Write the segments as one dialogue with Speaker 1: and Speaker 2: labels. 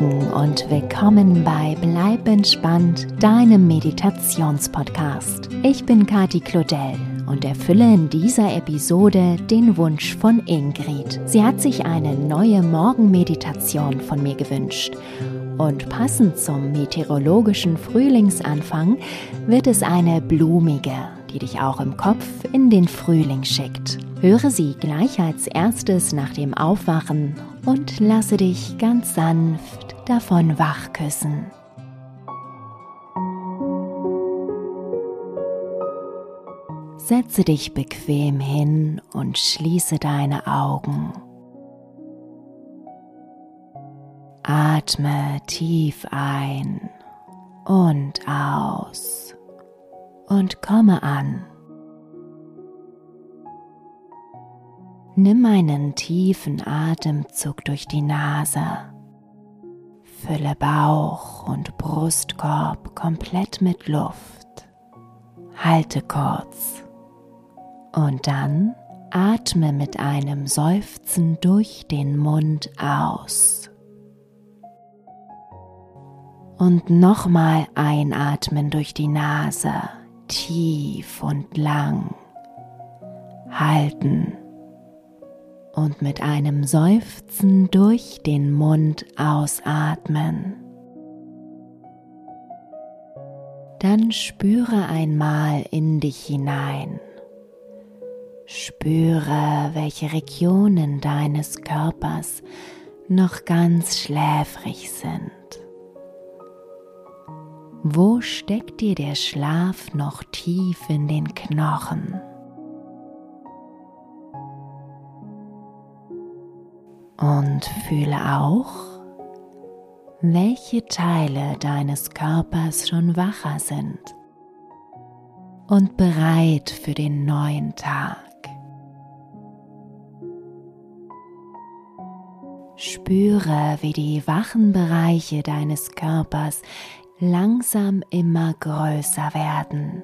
Speaker 1: Morgen und willkommen bei Bleib entspannt, deinem Meditationspodcast. Ich bin Kati Claudel und erfülle in dieser Episode den Wunsch von Ingrid. Sie hat sich eine neue Morgenmeditation von mir gewünscht. Und passend zum meteorologischen Frühlingsanfang wird es eine blumige, die dich auch im Kopf in den Frühling schickt. Höre sie gleich als erstes nach dem Aufwachen und lasse dich ganz sanft davon wachküssen. Setze dich bequem hin und schließe deine Augen. Atme tief ein und aus und komme an. Nimm einen tiefen Atemzug durch die Nase. Fülle Bauch und Brustkorb komplett mit Luft. Halte kurz. Und dann atme mit einem Seufzen durch den Mund aus. Und nochmal einatmen durch die Nase, tief und lang. Halten und mit einem Seufzen durch den Mund ausatmen. Dann spüre einmal in dich hinein. Spüre, welche Regionen deines Körpers noch ganz schläfrig sind. Wo steckt dir der Schlaf noch tief in den Knochen? Und fühle auch, welche Teile deines Körpers schon wacher sind und bereit für den neuen Tag. Spüre, wie die wachen Bereiche deines Körpers langsam immer größer werden,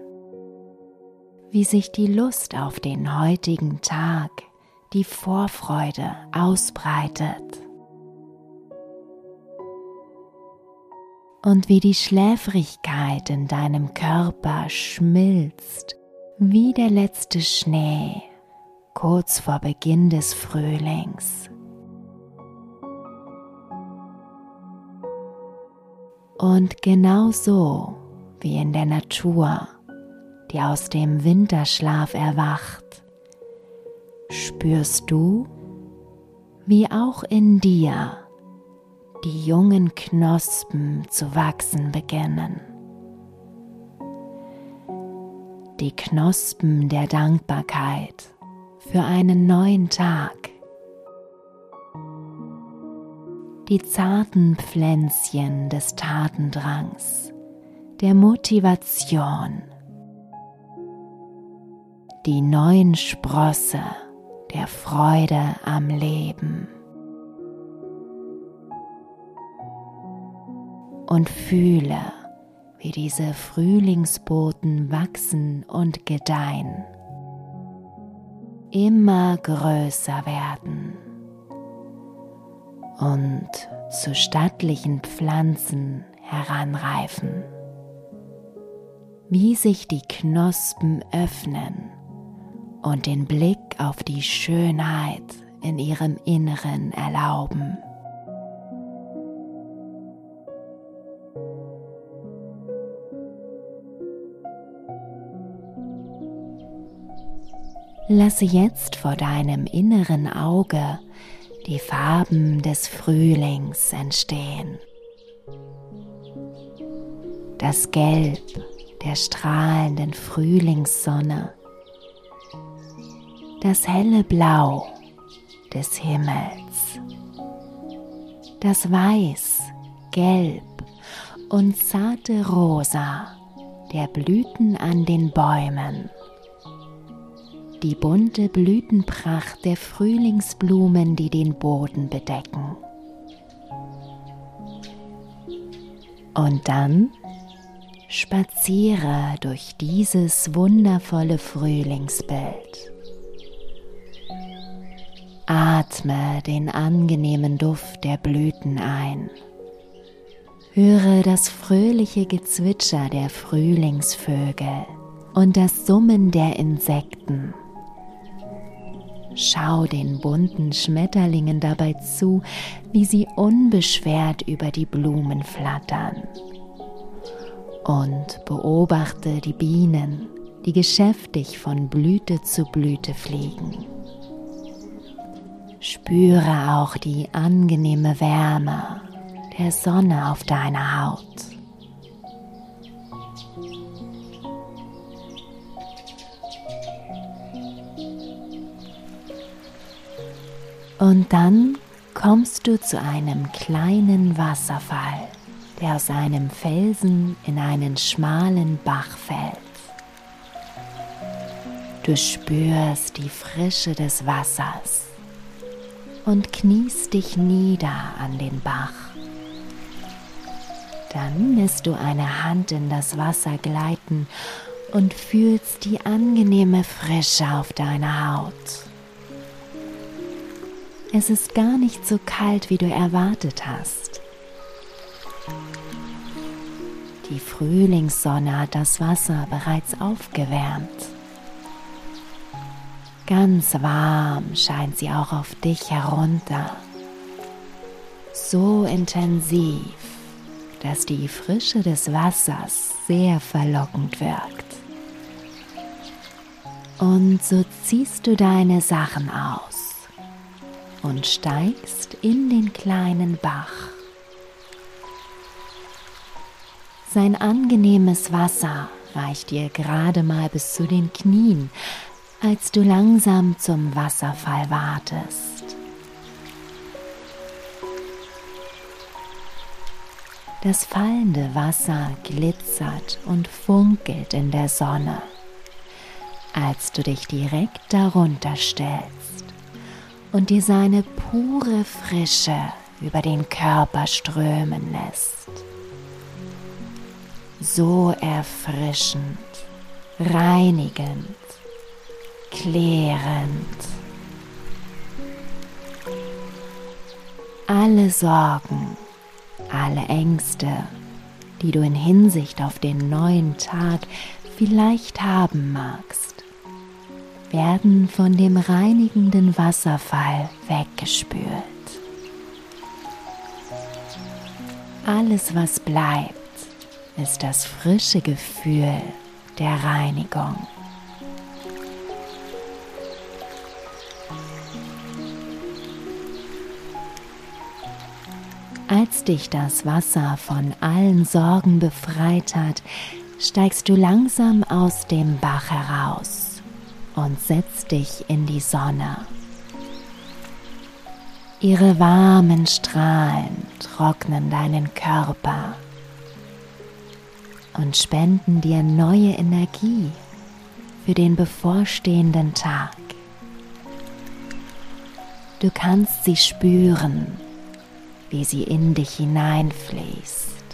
Speaker 1: wie sich die Lust auf den heutigen Tag die Vorfreude ausbreitet. Und wie die Schläfrigkeit in deinem Körper schmilzt, wie der letzte Schnee kurz vor Beginn des Frühlings. Und genau so wie in der Natur, die aus dem Winterschlaf erwacht, spürst du, wie auch in dir die jungen Knospen zu wachsen beginnen. Die Knospen der Dankbarkeit für einen neuen Tag. Die zarten Pflänzchen des Tatendrangs, der Motivation. Die neuen Sprosse der Freude am Leben. Und fühle, wie diese Frühlingsboten wachsen und gedeihen, immer größer werden und zu stattlichen Pflanzen heranreifen, wie sich die Knospen öffnen und den Blick auf die Schönheit in ihrem Inneren erlauben. Lasse jetzt vor deinem inneren Auge die Farben des Frühlings entstehen. Das Gelb der strahlenden Frühlingssonne. Das helle Blau des Himmels, das Weiß, Gelb und zarte Rosa der Blüten an den Bäumen, die bunte Blütenpracht der Frühlingsblumen, die den Boden bedecken. Und dann spaziere durch dieses wundervolle Frühlingsbild. Atme den angenehmen Duft der Blüten ein Höre das fröhliche Gezwitscher der Frühlingsvögel und das Summen der Insekten. Schau den bunten Schmetterlingen dabei zu, wie sie unbeschwert über die Blumen flattern. Und beobachte die Bienen, die geschäftig von Blüte zu Blüte fliegen. Spüre auch die angenehme Wärme der Sonne auf deiner Haut. Und dann kommst du zu einem kleinen Wasserfall, der aus einem Felsen in einen schmalen Bach fällt. Du spürst die Frische des Wassers und kniest dich nieder an den Bach. Dann lässt du eine Hand in das Wasser gleiten und fühlst die angenehme Frische auf deiner Haut. Es ist gar nicht so kalt, wie du erwartet hast. Die Frühlingssonne hat das Wasser bereits aufgewärmt. Ganz warm scheint sie auch auf dich herunter. So intensiv, dass die Frische des Wassers sehr verlockend wirkt. Und so ziehst du deine Sachen aus und steigst in den kleinen Bach. Sein angenehmes Wasser reicht dir gerade mal bis zu den Knien, als du langsam zum Wasserfall wartest. Das fallende Wasser glitzert und funkelt in der Sonne, als du dich direkt darunter stellst und dir seine pure Frische über den Körper strömen lässt. So erfrischend, reinigend, klärend. Alle Sorgen, alle Ängste, die du in Hinsicht auf den neuen Tag vielleicht haben magst, werden von dem reinigenden Wasserfall weggespült. Alles, was bleibt, ist das frische Gefühl der Reinigung. Als dich das Wasser von allen Sorgen befreit hat, steigst du langsam aus dem Bach heraus und setz dich in die Sonne. Ihre warmen Strahlen trocknen deinen Körper und spenden dir neue Energie für den bevorstehenden Tag. Du kannst sie spüren, wie sie in dich hineinfließt.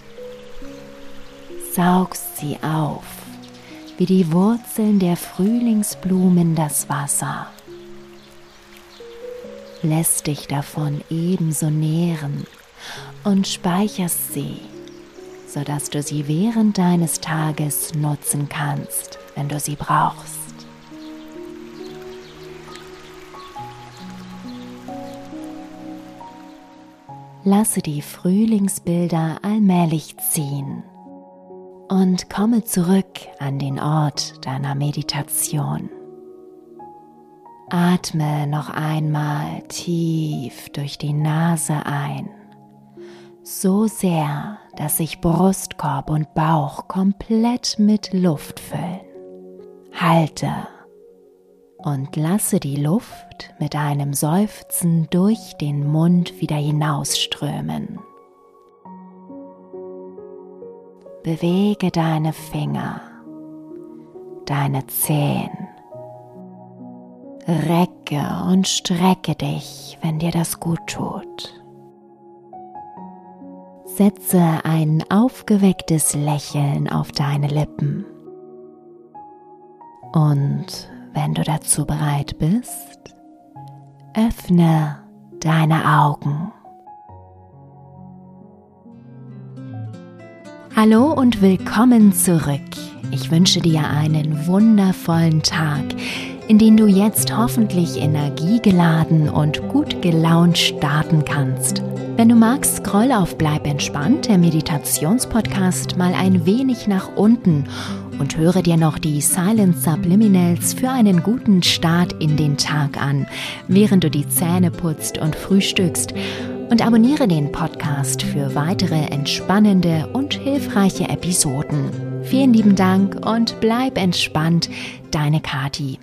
Speaker 1: Saugst sie auf wie die Wurzeln der Frühlingsblumen das Wasser. Lässt dich davon ebenso nähren und speicherst sie, sodass du sie während deines Tages nutzen kannst, wenn du sie brauchst. Lasse die Frühlingsbilder allmählich ziehen und komme zurück an den Ort deiner Meditation. Atme noch einmal tief durch die Nase ein, so sehr, dass sich Brustkorb und Bauch komplett mit Luft füllen. Halte und lasse die Luft mit einem Seufzen durch den Mund wieder hinausströmen. Bewege deine Finger, deine Zehen. Recke und strecke dich, wenn dir das gut tut. Setze ein aufgewecktes Lächeln auf deine Lippen. Und wenn du dazu bereit bist, öffne deine Augen. Hallo und willkommen zurück. Ich wünsche dir einen wundervollen Tag, in den du jetzt hoffentlich energiegeladen und gut gelaunt starten kannst. Wenn du magst, scroll auf Bleib entspannt, der Meditationspodcast, mal ein wenig nach unten und höre dir noch die Silent Subliminals für einen guten Start in den Tag an, während du die Zähne putzt und frühstückst und abonniere den Podcast für weitere entspannende und hilfreiche Episoden. Vielen lieben Dank und bleib entspannt, deine Kati.